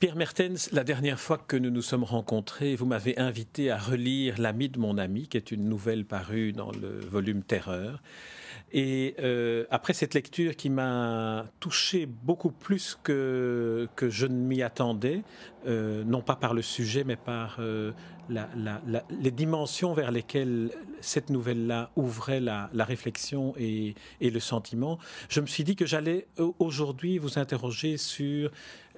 Pierre Mertens, la dernière fois que nous nous sommes rencontrés, vous m'avez invité à relire L'ami de mon ami, qui est une nouvelle parue dans le volume Terreur. Et euh, après cette lecture qui m'a touché beaucoup plus que, que je ne m'y attendais, euh, non pas par le sujet, mais par euh, les dimensions vers lesquelles cette nouvelle-là ouvrait la, réflexion et, et, le sentiment, je me suis dit que j'allais aujourd'hui vous interroger sur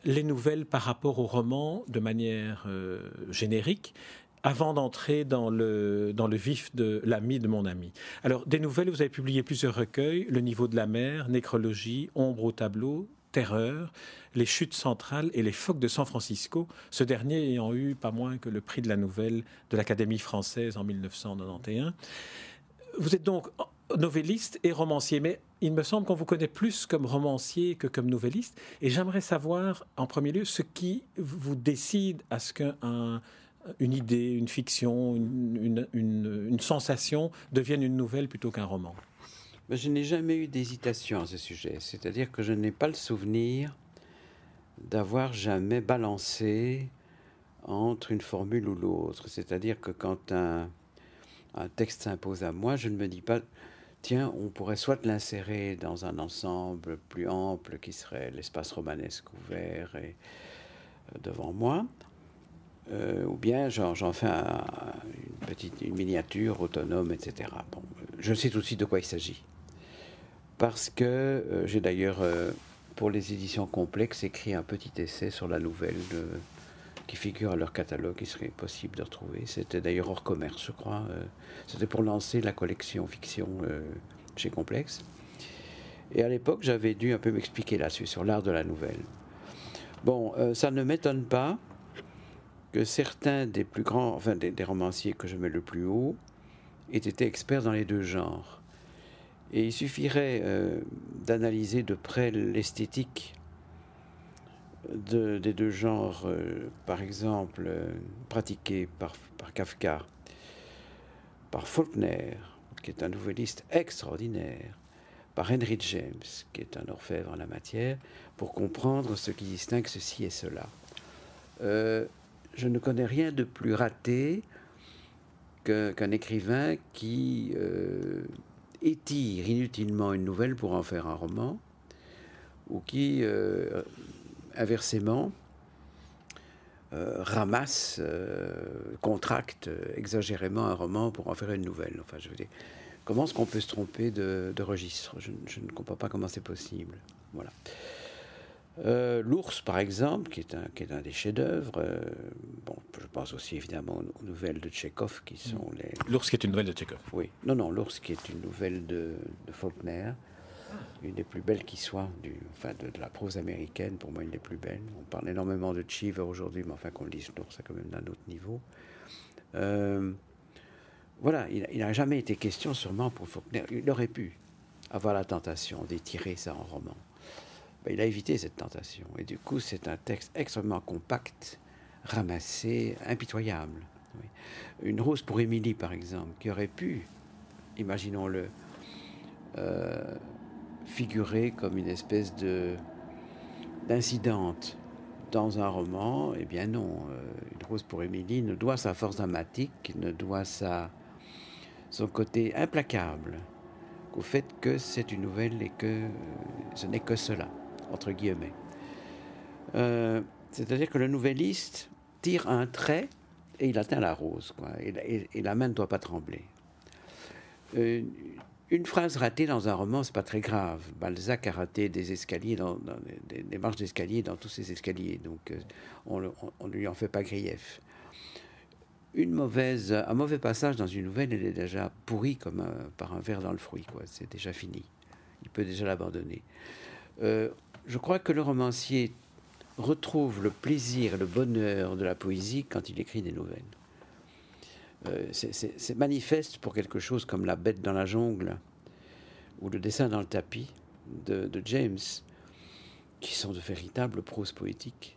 les nouvelles par rapport au roman de manière euh, générique avant d'entrer dans le, dans le vif de l'ami de mon ami. Alors, des nouvelles, vous avez publié plusieurs recueils, Le niveau de la mer, Nécrologie, Ombre au tableau, Terreur, Les chutes centrales et Les phoques de San Francisco, ce dernier ayant eu pas moins que le prix de la nouvelle de l'Académie française en 1991. Vous êtes donc novelliste et romancier, mais il me semble qu'on vous connaît plus comme romancier que comme novelliste. Et j'aimerais savoir, en premier lieu, ce qui vous décide à ce qu'une idée, une fiction, une, sensation devienne une nouvelle plutôt qu'un roman. Je n'ai jamais eu d'hésitation à ce sujet. C'est-à-dire que je n'ai pas le souvenir d'avoir jamais balancé entre une formule ou l'autre. C'est-à-dire que quand un texte s'impose à moi, je ne me dis pas tiens, on pourrait soit l'insérer dans un ensemble plus ample qui serait l'espace romanesque ouvert et euh, devant moi, euh, ou bien j'en fais une petite miniature autonome, etc. Bon, je sais suite de quoi il s'agit. Parce que euh, j'ai d'ailleurs, pour les éditions complexes, écrit un petit essai sur la nouvelle de qui figurent à leur catalogue, il serait possible de retrouver. C'était d'ailleurs hors commerce, je crois. Euh, c'était pour lancer la collection fiction euh, chez Complexe. Et à l'époque, j'avais dû un peu m'expliquer là-dessus, sur l'art de la nouvelle. Bon, euh, ça ne m'étonne pas que certains des plus grands, enfin des, des, romanciers que je mets le plus haut, aient été experts dans les deux genres. Et il suffirait d'analyser de près l'esthétique des deux genres, euh, par exemple, euh, pratiqués par, Kafka, par Faulkner, qui est un nouvelliste extraordinaire, par Henry James, qui est un orfèvre en la matière, pour comprendre ce qui distingue ceci et cela. Euh, je ne connais rien de plus raté qu'un écrivain qui étire inutilement une nouvelle pour en faire un roman, ou qui inversement, euh, ramasse, euh, contracte exagérément un roman pour en faire une nouvelle. Enfin, je veux dire, comment est-ce qu'on peut se tromper de, registre? Je, ne comprends pas comment c'est possible. Voilà. Euh, L'ours, par exemple, qui est un, qui est un des chefs-d'œuvre. bon, je pense aussi évidemment aux nouvelles de Tchekhov, qui sont mm. les. L'ours, qui est une nouvelle de Tchekhov. Oui, non, non, l'ours, qui est une nouvelle de, de Faulkner une des plus belles qui soit, du, enfin de, la prose américaine, pour moi une des plus belles. On parle énormément de Cheever aujourd'hui, mais enfin qu'on lise l'ours, c'est quand même d'un autre niveau. Euh, voilà, il n'a jamais été question sûrement pour Faulkner, il aurait pu avoir la tentation d'étirer ça en roman. Ben, il a évité cette tentation, et du coup c'est un texte extrêmement compact, ramassé, impitoyable. Une rose pour Émilie, par exemple, qui aurait pu, imaginons-le, euh, figurer comme une espèce de d'incidente dans un roman, eh bien non. Euh, une rose pour Émilie ne doit sa force dramatique, ne doit sa, son côté implacable qu'au fait que c'est une nouvelle et que euh, ce n'est que cela, entre guillemets. Euh, c'est-à-dire que le nouvelliste tire un trait et il atteint la rose, et la main ne doit pas trembler. Une phrase ratée dans un roman, c'est pas très grave. Balzac a raté des escaliers, des, marches d'escalier dans tous ses escaliers, donc euh, on ne lui en fait pas grief. Une mauvaise, un mauvais passage dans une nouvelle, elle est déjà pourrie comme par un verre dans le fruit, quoi. C'est déjà fini. Il peut déjà l'abandonner. Euh, je crois que le romancier retrouve le plaisir, le bonheur de la poésie quand il écrit des nouvelles. Euh, c'est manifeste pour quelque chose comme La bête dans la jungle ou Le dessin dans le tapis de, James. qui sont de véritables proses poétiques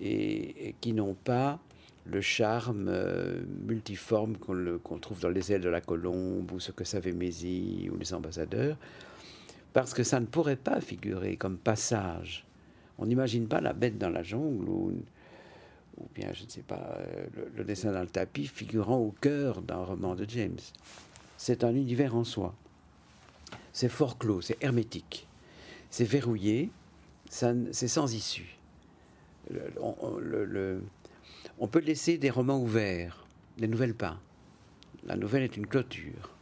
et, qui n'ont pas le charme euh, multiforme qu'on trouve dans les ailes de la colombe ou ce que savait Mézy ou les ambassadeurs, parce que ça ne pourrait pas figurer comme passage. On n'imagine pas la bête dans la jungle ou, ou bien, je ne sais pas, euh, le, dessin dans le tapis figurant au cœur d'un roman de James. C'est un univers en soi. C'est fort clos, c'est hermétique, c'est verrouillé, c'est sans issue. on, peut laisser des romans ouverts, des nouvelles pas. La nouvelle est une clôture.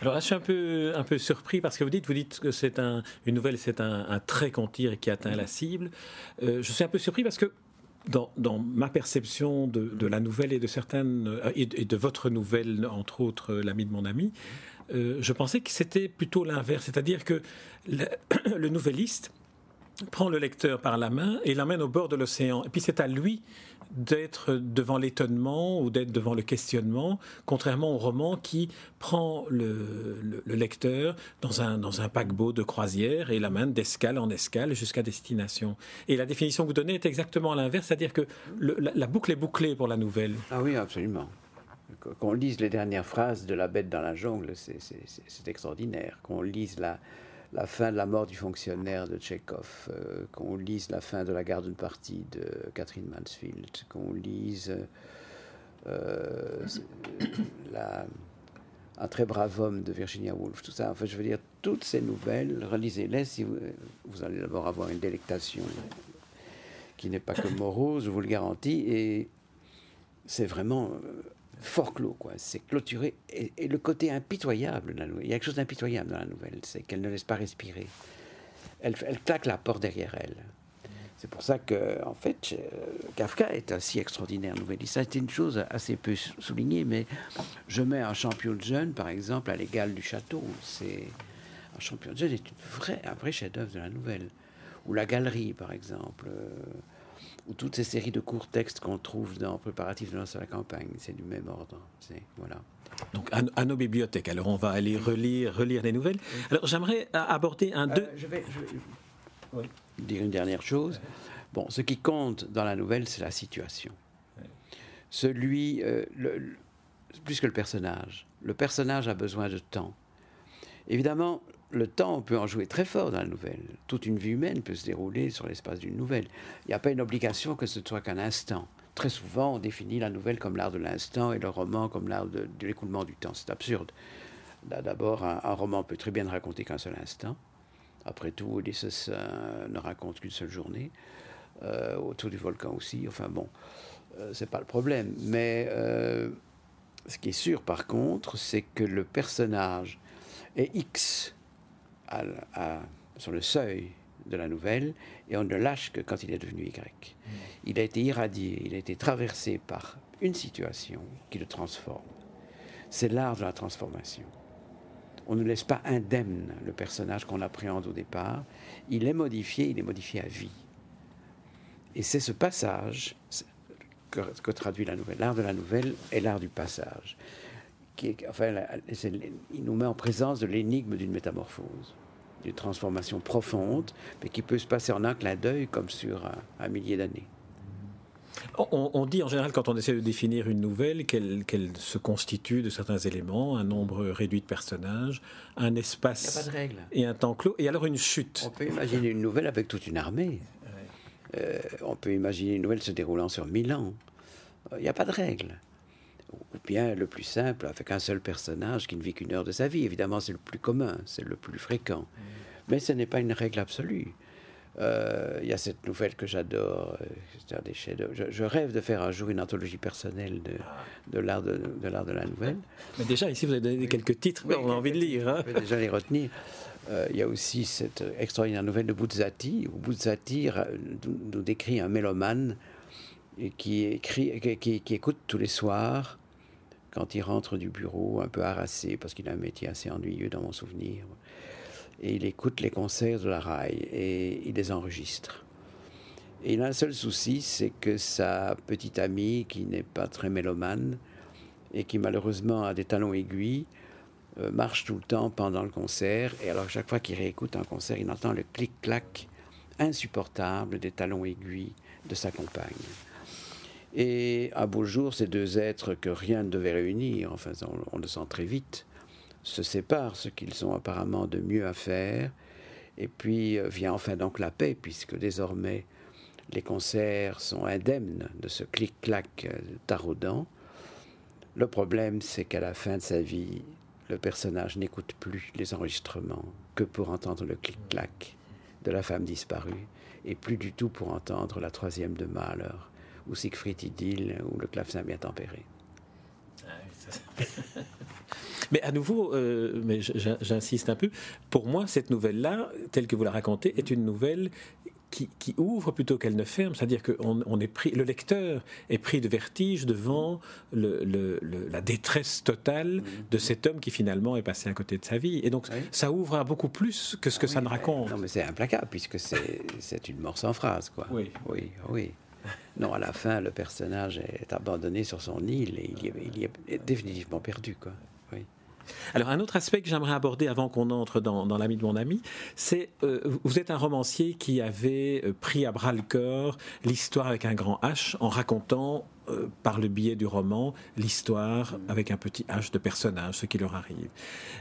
Alors là, je suis un peu, surpris parce que vous dites, vous dites que c'est un, une nouvelle, c'est un, trait qu'on tire et qui atteint la cible. Euh, je suis un peu surpris parce que dans, ma perception de, la nouvelle et de certaines euh, et de, votre nouvelle, entre autres, l'ami de mon ami, euh, je pensais que c'était plutôt l'inverse, c'est-à-dire que le, le nouvelliste prend le lecteur par la main et l'amène au bord de l'océan. Et puis c'est à lui d'être devant l'étonnement ou d'être devant le questionnement, contrairement au roman qui prend le, lecteur dans un, dans un paquebot de croisière et l'amène d'escale en escale jusqu'à destination. Et la définition que vous donnez est exactement l'inverse, c'est-à-dire que la, la, boucle est bouclée pour la nouvelle. Ah oui, absolument. Qu'on lise les dernières phrases de La bête dans la jungle, c'est extraordinaire. Qu'on lise la, la fin de la mort du fonctionnaire de Tchekhov, euh, qu'on lise la fin de la garde partie de Catherine Mansfield, qu'on lise euh, un très brave homme de Virginia Woolf, tout ça. Enfin, je veux dire, toutes ces nouvelles, relisez-les si vous, vous allez d'abord avoir une délectation qui n'est pas que morose, je vous le garantis, et c'est vraiment euh, fort clos, quoi. C'est clôturé. Et, le côté impitoyable, la il y a quelque chose d'impitoyable dans la nouvelle, c'est qu'elle ne laisse pas respirer. Elle, claque la porte derrière elle. C'est pour ça que, en fait, euh, Kafka est aussi extraordinaire nouvelliste. Ça a une chose assez peu soulignée, mais je mets un champion de jeune, par exemple, à l'égal du château. C'est un champion de jeune est une vraie, un vrai chef-d'œuvre de la nouvelle. Ou la galerie, par exemple. Ou toutes ces séries de courts textes qu'on trouve dans Préparatifs de lance à la campagne, c'est du même ordre. Voilà. Donc à, nos bibliothèques. Alors on va aller relire, relire les nouvelles. Alors j'aimerais aborder un deux. Euh, je vais, dire une dernière chose. Bon, ce qui compte dans la nouvelle, c'est la situation. Celui, euh, plus que le personnage. Le personnage a besoin de temps. Évidemment, le temps, peut en jouer très fort dans la nouvelle. Toute une vie humaine peut se dérouler sur l'espace d'une nouvelle. Il n'y a pas une obligation que ce soit qu'un instant. Très souvent, on définit la nouvelle comme l'art de l'instant et le roman comme l'art de, l'écoulement du temps. C'est absurde. D'abord, un, roman peut très bien ne raconter qu'un seul instant. Après tout, Ulysses euh, ne raconte qu'une seule journée. Euh, autour du volcan aussi. Enfin bon, euh, c'est pas le problème. Mais ce qui est sûr, par contre, c'est que le personnage est X sur le seuil de la nouvelle et on ne lâche que quand il est devenu Y. Mm. Il a été irradié, il a été traversé par une situation qui le transforme. C'est l'art de la transformation. On ne laisse pas indemne le personnage qu'on appréhende au départ. Il est modifié, il est modifié à vie. Et c'est ce passage que, que, traduit la nouvelle. L'art de la nouvelle est l'art du passage enfin, il nous met en présence de l'énigme d'une métamorphose, d'une transformation profonde, mais qui peut se passer en un clin d'œil comme sur un, millier d'années. On, dit en général, quand on essaie de définir une nouvelle, qu'elle se constitue de certains éléments, un nombre réduit de personnages, un espace et un temps clos, et alors une chute. On peut imaginer une nouvelle avec toute une armée. Euh, on peut imaginer une nouvelle se déroulant sur mille ans. Il n'y a pas de règle ou bien le plus simple, avec un seul personnage qui ne vit qu'une heure de sa vie. Évidemment, c'est le plus commun, c'est le plus fréquent. Mm. Mais ce n'est pas une règle absolue. Euh, il y a cette nouvelle que j'adore, euh, des je, je, rêve de faire un jour une anthologie personnelle de, de l'art de, de l'art de la nouvelle. Mais déjà, ici, vous avez donné quelques titres on a envie de lire. Hein. déjà les retenir. Euh, il y a aussi cette extraordinaire nouvelle de Buzzati, où Buzzati nous décrit un mélomane qui, écrit, qui, écoute tous les soirs quand il rentre du bureau, un peu harassé, parce qu'il a un métier assez ennuyeux dans mon souvenir. Et il écoute les concerts de la RAI et il les enregistre. Et il a un seul souci, c'est que sa petite amie, qui n'est pas très mélomane et qui malheureusement a des talons aiguilles, euh, marche tout le temps pendant le concert. Et alors, chaque fois qu'il réécoute un concert, il entend le clic-clac insupportables des talons aiguilles de sa compagne. Et à beau jour, ces deux êtres que rien ne devait réunir, enfin on, le sent très vite, se séparent, ce qu'ils ont apparemment de mieux à faire. Et puis euh, vient enfin donc la paix, puisque désormais les concerts sont indemnes de ce clic-clac euh, taraudant. Le problème, c'est qu'à la fin de sa vie, le personnage n'écoute plus les enregistrements que pour entendre le clic-clac de la femme disparue, et plus du tout pour entendre la troisième de Mahler, ou Siegfried Idyll, ou le clavecin bien tempéré. Ah mais à nouveau, euh, mais j'insiste un peu, pour moi, cette nouvelle-là, telle que vous la racontez, est une nouvelle qui, ouvre plutôt qu'elle ne ferme, c'est-à-dire que on est pris, le lecteur est pris de vertige devant le, la détresse totale mm-hmm. de cet homme qui finalement est passé à côté de sa vie. Et donc ça ouvre à beaucoup plus que ce que ah ça ne raconte. Non mais c'est implacable puisque c'est une mort sans phrase. Quoi. Oui. Oui, oui. Non, à la fin, le personnage est abandonné sur son île et il y est, est définitivement perdu. Quoi. Alors un autre aspect que j'aimerais aborder avant qu'on entre dans, l'ami de mon ami, c'est euh, vous êtes un romancier qui avait euh, pris à bras le corps l'histoire avec un grand H en racontant euh, par le biais du roman l'histoire avec un petit H de personnage, ce qui leur arrive.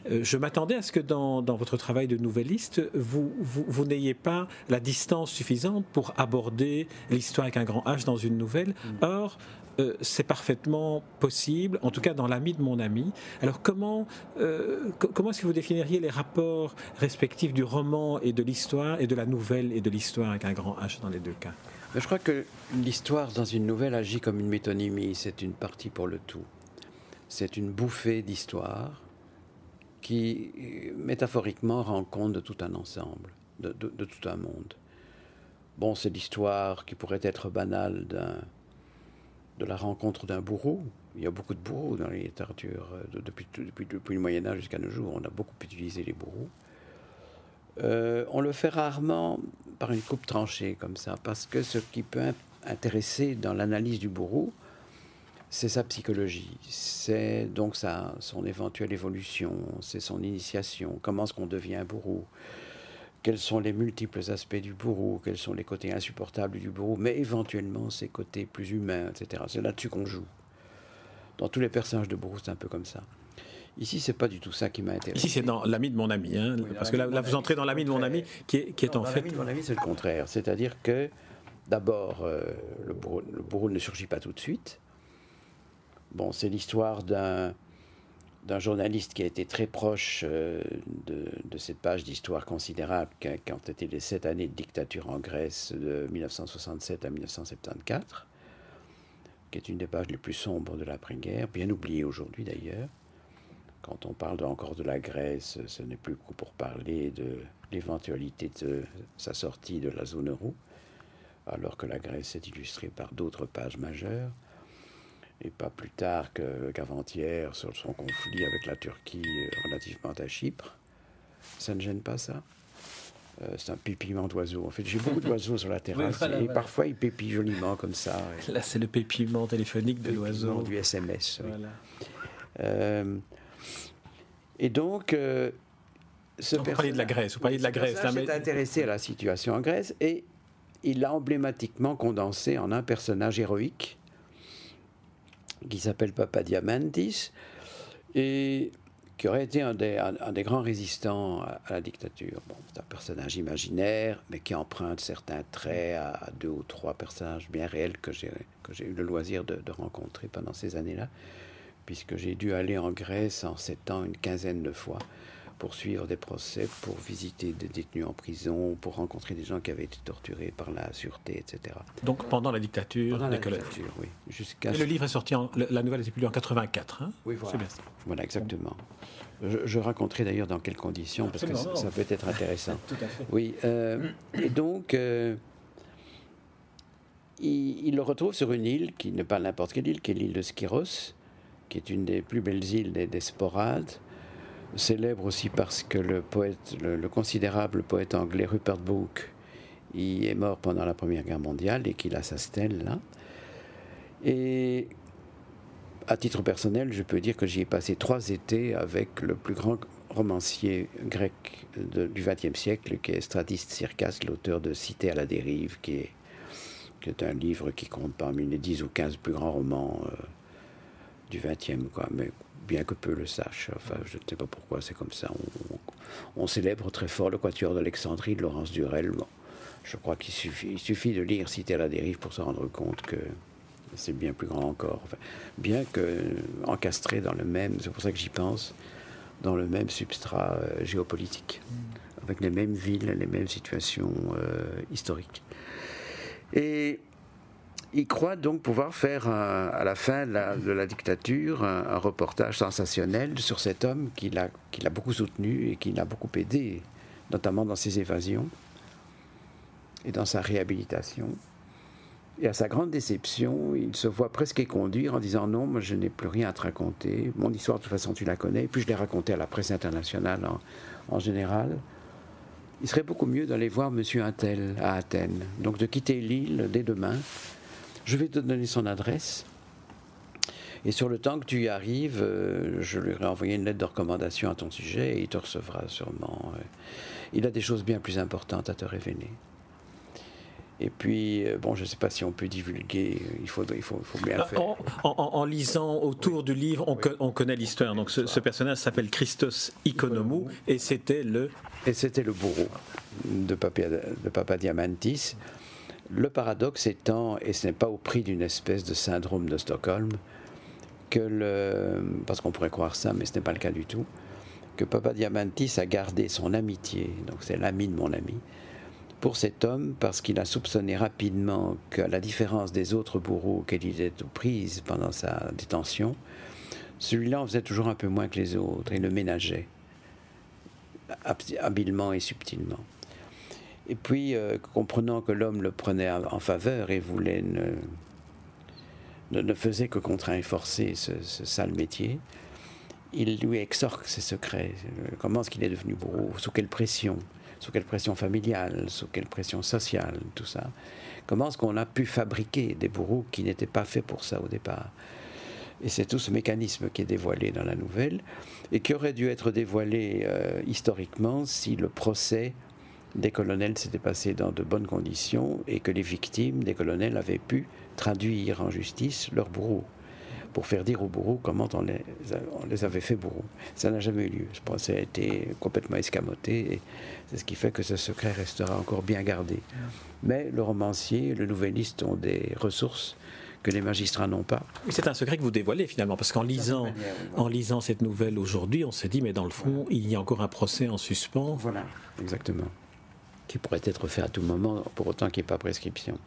je m'attendais à ce que dans, votre travail de nouvelliste, vous, vous, n'ayez pas la distance suffisante pour aborder l'histoire avec un grand H dans une nouvelle. Mm. Or, euh, c'est parfaitement possible, en tout cas dans l'ami de mon ami. Alors comment, euh, comment est-ce que vous définiriez les rapports respectifs du roman et de l'histoire et de la nouvelle et de l'histoire avec un grand H dans les deux cas? Je crois que l'histoire dans une nouvelle agit comme une métonymie, c'est une partie pour le tout. C'est une bouffée d'histoire qui, métaphoriquement, rend compte de tout un ensemble, de tout un monde. Bon, c'est l'histoire qui pourrait être banale d'un de la rencontre d'un bourreau. Il y a beaucoup de bourreaux dans les littératures euh, depuis, le Moyen Âge jusqu'à nos jours. On a beaucoup utilisé les bourreaux. Euh, on le fait rarement par une coupe tranchée comme ça, parce que ce qui peut intéresser dans l'analyse du bourreau, c'est sa psychologie, c'est donc sa, son éventuelle évolution, c'est son initiation, comment est-ce qu'on devient un bourreau, quels sont les multiples aspects du bourreau, quels sont les côtés insupportables du bourreau, mais éventuellement ses côtés plus humains, etc. C'est là-dessus qu'on joue. Dans tous les personnages de bourreau, c'est un peu comme ça. Ici, c'est pas du tout ça qui m'a intéressé. Ici, c'est dans l'ami de mon ami, hein, parce que là, vous entrez dans l'ami de mon ami, qui est, qui est en fait. L'ami de mon ami, c'est le contraire. C'est-à-dire que, d'abord, euh, le, bourreau, le bourreau ne surgit pas tout de suite. Bon, c'est l'histoire d'un d'un journaliste qui a été très proche euh, de, cette page d'histoire considérable qu'ont été les sept années de dictature en Grèce de 1967 à 1974, qui est une des pages les plus sombres de l'après-guerre, bien oubliée aujourd'hui d'ailleurs. Quand on parle encore de la Grèce, ce n'est plus que pour parler de l'éventualité de sa sortie de la zone euro, alors que la Grèce est illustrée par d'autres pages majeures et pas plus tard qu'avant-hier sur son conflit avec la Turquie euh, relativement à Chypre. Ça ne gêne pas ça? Euh, c'est un pépillement d'oiseaux. En fait, j'ai beaucoup d'oiseaux sur la terrasse et parfois ils pépillent joliment comme ça. Là, c'est le pépillement téléphonique de l'oiseau. Du SMS. Euh, et donc, ce vous parliez de la Grèce. Vous parliez de la Grèce. Il s'est intéressé à la situation en Grèce et il l'a emblématiquement condensé en un personnage héroïque qui s'appelle Papa Diamantis, et qui aurait été un des, grands résistants à, la dictature. Bon, c'est un personnage imaginaire, mais qui emprunte certains traits à, deux ou trois personnages bien réels que j'ai, que j'ai eu le loisir de, de rencontrer pendant ces années-là, puisque j'ai dû aller en Grèce en sept ans une quinzaine de fois pour suivre des procès, pour visiter des détenus en prison, pour rencontrer des gens qui avaient été torturés par la sûreté, etc. Donc pendant la dictature Pendant la dictature, oui. Jusqu'à... Et le livre est sorti, en, la nouvelle est publiée en 84, hein? Oui, voilà. Voilà, exactement. Je, raconterai d'ailleurs dans quelles conditions, parce que ça, peut être intéressant. Tout à fait. Oui, euh, et donc... Euh, il, le retrouve sur une île qui n'est pas n'importe quelle île, qui est l'île de Skiros, qui est une des plus belles îles des, des Sporades, célèbre aussi parce que le poète, le, considérable poète anglais Rupert Brooke y est mort pendant la Première Guerre mondiale et qu'il a sa stèle là. Et à titre personnel, je peux dire que j'y ai passé trois étés avec le plus grand romancier grec du XXe siècle, qui est Stratis Circas, l'auteur de Cité à la dérive, qui est, un livre qui compte parmi les 10 ou 15 plus grands romans euh, du XXe, quoi. Bien que peu le sachent, enfin, je ne sais pas pourquoi c'est comme ça. On, célèbre très fort le Quatuor d'Alexandrie de Laurence Durel. je crois qu'il suffit, de lire Cité à la dérive pour se rendre compte que c'est bien plus grand encore. bien que encastré dans le même, c'est pour ça que j'y pense, dans le même substrat euh, géopolitique, avec les mêmes villes, les mêmes situations euh, historiques. Et il croit donc pouvoir faire à la fin de la, dictature un, reportage sensationnel sur cet homme qu'il a, a beaucoup soutenu et qui l'a beaucoup aidé, notamment dans ses évasions et dans sa réhabilitation. Et à sa grande déception, il se voit presque éconduire en disant non, moi je n'ai plus rien à te raconter. Mon histoire, de toute façon, tu la connais. Puis je l'ai racontée à la presse internationale en, général. Il serait beaucoup mieux d'aller voir Monsieur Intel à Athènes. Donc de quitter l'île dès demain. Je vais te donner son adresse. Et sur le temps que tu y arrives, euh, je lui ai envoyé une lettre de recommandation à ton sujet et il te recevra sûrement. Euh. Il a des choses bien plus importantes à te révéler. Et puis, euh, bon, je ne sais pas si on peut divulguer, il faut, il faut, faut bien le faire. En, lisant autour du livre, on, on connaît l'histoire. Donc, ce, personnage s'appelle Christos Ikonomou et c'était le. Et c'était le bourreau de Papa, de Papa Diamantis. Le paradoxe étant, et ce n'est pas au prix d'une espèce de syndrome de Stockholm, que le. Parce qu'on pourrait croire ça, mais ce n'est pas le cas du tout, que Papa Diamantis a gardé son amitié, donc c'est l'ami de mon ami pour cet homme parce qu'il a soupçonné rapidement qu'à la différence des autres bourreaux auxquels il était aux prises pendant sa détention, celui-là en faisait toujours un peu moins que les autres et le ménageait habilement et subtilement. Et puis, euh, comprenant que l'homme le prenait en faveur et voulait ne, ne, faisait que contraindre et forcer ce, sale métier, il lui exorque ses secrets. Comment est-ce qu'il est devenu bourreau Sous quelle pression? Sous quelle pression familiale, sous quelle pression sociale, tout ça. Comment est-ce qu'on a pu fabriquer des bourreaux qui n'étaient pas faits pour ça au départ? Et c'est tout ce mécanisme qui est dévoilé dans la nouvelle et qui aurait dû être dévoilé euh, historiquement si le procès des colonels s'était passé dans de bonnes conditions et que les victimes des colonels avaient pu traduire en justice leurs bourreaux pour faire dire aux bourreaux comment on les, on les avait fait bourreaux. Ça n'a jamais eu lieu. Ce procès a été complètement escamoté et c'est ce qui fait que ce secret restera encore bien gardé. Mais le romancier, le nouvelliste ont des ressources que les magistrats n'ont pas. C'est un secret que vous dévoilez finalement, parce qu'en lisant, en lisant cette nouvelle aujourd'hui, on s'est dit, mais dans le fond, il y a encore un procès en suspens. Voilà, exactement. Qui pourrait être fait à tout moment, pour autant qu'il n'y ait pas prescription.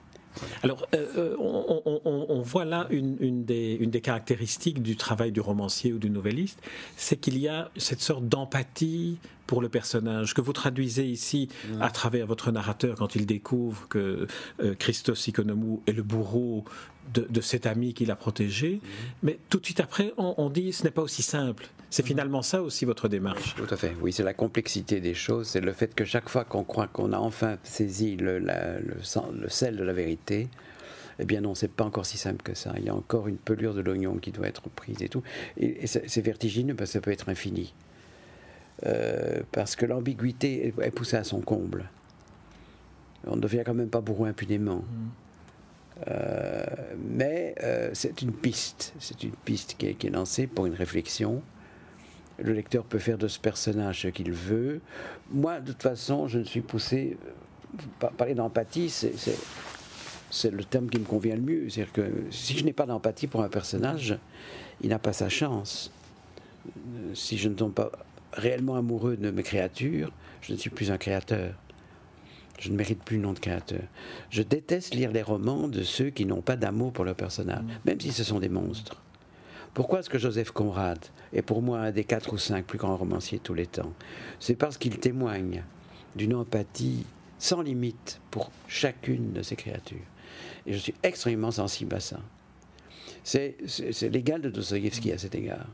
Alors, euh, euh, on, voit là une, des, caractéristiques du travail du romancier ou du novelliste, c'est qu'il y a cette sorte d'empathie pour le personnage que vous traduisez ici à travers votre narrateur quand il découvre que euh, Christos Ikonomou est le bourreau de, cet ami qu'il a protégé. Mais tout de suite après, on, dit ce n'est pas aussi simple. C'est finalement ça aussi votre démarche. tout à fait. Oui, c'est la complexité des choses. C'est le fait que chaque fois qu'on croit qu'on a enfin saisi le, le, sel de la vérité, eh bien non, c'est pas encore si simple que ça. Il y a encore une pelure de l'oignon qui doit être prise et tout. Et, c'est vertigineux parce que ça peut être infini. Euh, parce que l'ambiguïté est poussée à son comble. On ne devient quand même pas bourreau impunément. Mm. Euh, mais euh, c'est une piste, c'est une piste qui est, lancée pour une réflexion. Le lecteur peut faire de ce personnage ce qu'il veut. Moi, de toute façon, je ne suis poussé. Parler d'empathie, c'est le terme qui me convient le mieux. C'est-à-dire que si je n'ai pas d'empathie pour un personnage, il n'a pas sa chance. Si je ne tombe pas réellement amoureux de mes créatures, je ne suis plus un créateur. Je ne mérite plus le nom de créateur. Je déteste lire les romans de ceux qui n'ont pas d'amour pour leur personnage, mm. même si ce sont des monstres. Pourquoi est-ce que Joseph Conrad est pour moi un des quatre ou cinq plus grands romanciers de tous les temps? C'est parce qu'il témoigne d'une empathie sans limite pour chacune de ces créatures. Et je suis extrêmement sensible à ça. C'est l'égal de Dostoïevski à cet égard.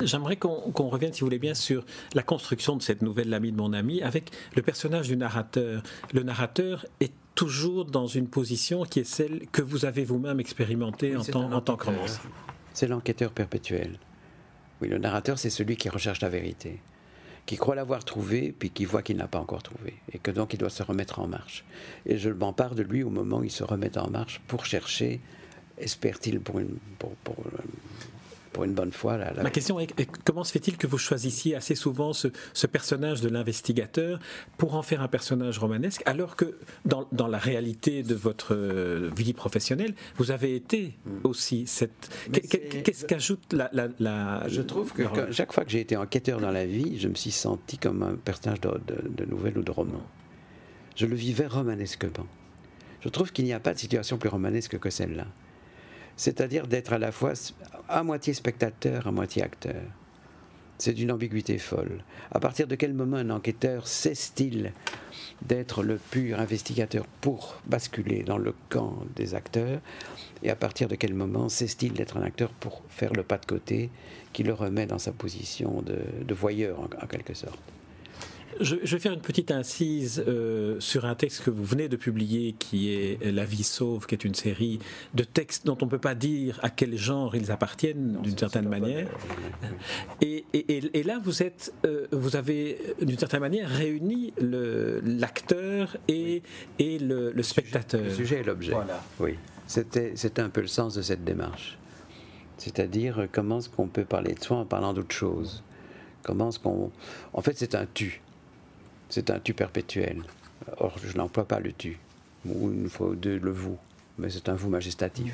J'aimerais qu'on revienne, si vous voulez bien, sur la construction de cette nouvelle L'ami de mon ami avec le personnage du narrateur. Le narrateur est toujours dans une position qui est celle que vous avez vous-même expérimentée en, tant, en tant que romancier. C'est l'enquêteur perpétuel. Oui, le narrateur, c'est celui qui recherche la vérité, qui croit l'avoir trouvée, puis qui voit qu'il n'a pas encore trouvé, et que donc il doit se remettre en marche. Et je m'empare de lui au moment où il se remet en marche pour chercher, espère-t-il, pour, une, pour, pour, pour une bonne fois. Là, Ma question est comment se fait-il que vous choisissiez assez souvent ce, ce personnage de l'investigateur pour en faire un personnage romanesque, alors que dans, dans la réalité de votre euh, vie professionnelle, vous avez été hmm. aussi cette. Qu'est-ce qu'ajoute la, la, Je trouve que chaque fois que j'ai été enquêteur dans la vie, je me suis senti comme un personnage de, de, de nouvelle ou de roman. Je le vivais romanesquement. Je trouve qu'il n'y a pas de situation plus romanesque que celle-là c'est-à-dire d'être à la fois à moitié spectateur, à moitié acteur. C'est d'une ambiguïté folle. À partir de quel moment un enquêteur cesse-t-il d'être le pur investigateur pour basculer dans le camp des acteurs? Et à partir de quel moment cesse-t-il d'être un acteur pour faire le pas de côté qui le remet dans sa position de, voyeur en quelque sorte? Je, vais faire une petite incise euh, sur un texte que vous venez de publier qui est La vie sauve, qui est une série de textes dont on ne peut pas dire à quel genre ils appartiennent d'une certaine manière. Et, et, là, vous, êtes, euh, vous avez d'une certaine manière réuni l'acteur et, et le, spectateur. Le sujet et l'objet. Voilà. Oui, c'était un peu le sens de cette démarche. C'est-à-dire comment est-ce qu'on peut parler de soi en parlant d'autre chose? Comment est-ce qu'on... En fait, c'est un tu c'est un tu perpétuel. Or, je n'emploie pas le tu, ou une fois ou deux le vous, mais c'est un vous majestatif.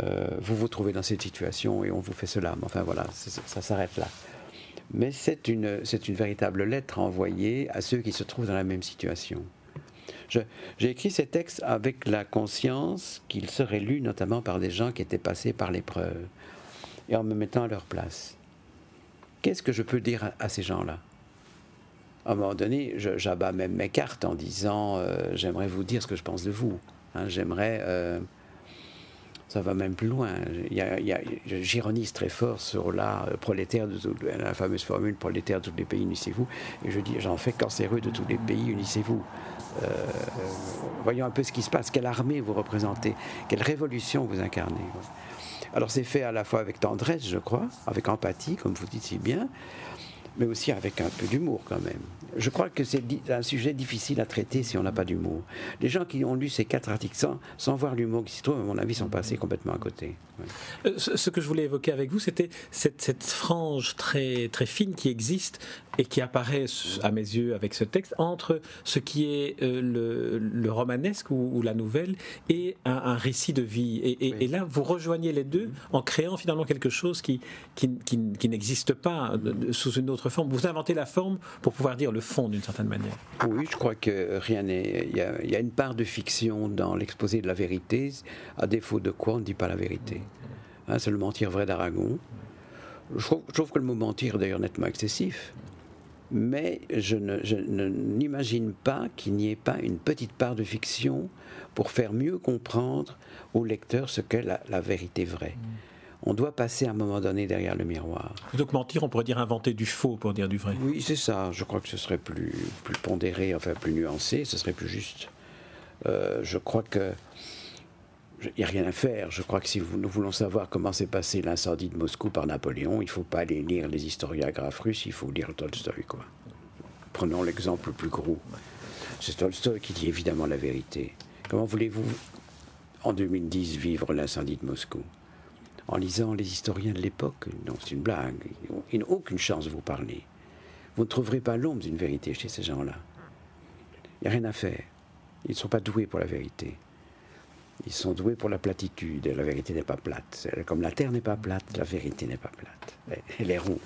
Euh, vous vous trouvez dans cette situation et on vous fait cela. Mais enfin voilà, ça s'arrête là. Mais c'est une, c'est une véritable lettre envoyée à ceux qui se trouvent dans la même situation. j'ai écrit ces textes avec la conscience qu'ils seraient lus notamment par des gens qui étaient passés par l'épreuve et en me mettant à leur place. Qu'est-ce que je peux dire à ces gens-là? À un moment donné, j'abats même mes cartes en disant euh, j'aimerais vous dire ce que je pense de vous. Hein, j'aimerais. Euh, ça va même plus loin. J'ironise très fort sur la euh, prolétaire la fameuse formule prolétaire de tous les pays, unissez-vous. Et je dis j'en fais cancéreux de tous les pays, unissez-vous. voyons un peu ce qui se passe. Quelle armée vous représentez Quelle révolution vous incarnez Alors c'est fait à la fois avec tendresse, je crois, avec empathie, comme vous dites si bien, mais aussi avec un peu d'humour quand même. Je crois que c'est un sujet difficile à traiter si on n'a pas d'humour. Les gens qui ont lu ces quatre articles sans, voir l'humour qui s'y trouve, à mon avis, sont passés complètement à côté. Euh, ce que je voulais évoquer avec vous, c'était cette, frange très, très fine qui existe et qui apparaît à mes yeux avec ce texte entre ce qui est euh, le, romanesque ou, la nouvelle et un, récit de vie. Et, là, vous rejoignez les deux en créant finalement quelque chose qui, qui, qui n'existe pas euh, sous une autre forme. Vous inventez la forme pour pouvoir dire le fond d'une certaine manière. Oui, je crois que rien n'est. Il y, a une part de fiction dans l'exposé de la vérité, à défaut de quoi on ne dit pas la vérité. Hein, c'est le mentir vrai d'Aragon. Je trouve, que le mot mentir est d'ailleurs nettement excessif. Mais je n'imagine pas qu'il n'y ait pas une petite part de fiction pour faire mieux comprendre au lecteur ce qu'est la, la vérité vraie on doit passer à un moment donné derrière le miroir. Donc mentir, on pourrait dire inventer du faux pour dire du vrai. Oui, c'est ça. Je crois que ce serait plus, plus pondéré, enfin plus nuancé, ce serait plus juste. Euh, je crois que il n'y a rien à faire. Je crois que si nous voulons savoir comment s'est passé l'incendie de Moscou par Napoléon, il ne faut pas aller lire les historiographes russes, il faut lire Tolstoï. Quoi. Prenons l'exemple le plus gros. C'est Tolstoï qui dit évidemment la vérité. Comment voulez-vous, en 2010, vivre l'incendie de Moscou? En lisant les historiens de l'époque. C'est une blague. Ils n'ont aucune chance de vous parler. Vous ne trouverez pas l'ombre d'une vérité chez ces gens-là. Il n'y a rien à faire. Ils ne sont pas doués pour la vérité. Ils sont doués pour la platitude. La vérité n'est pas plate. Comme la terre n'est pas plate, la vérité n'est pas plate. Elle est ronde.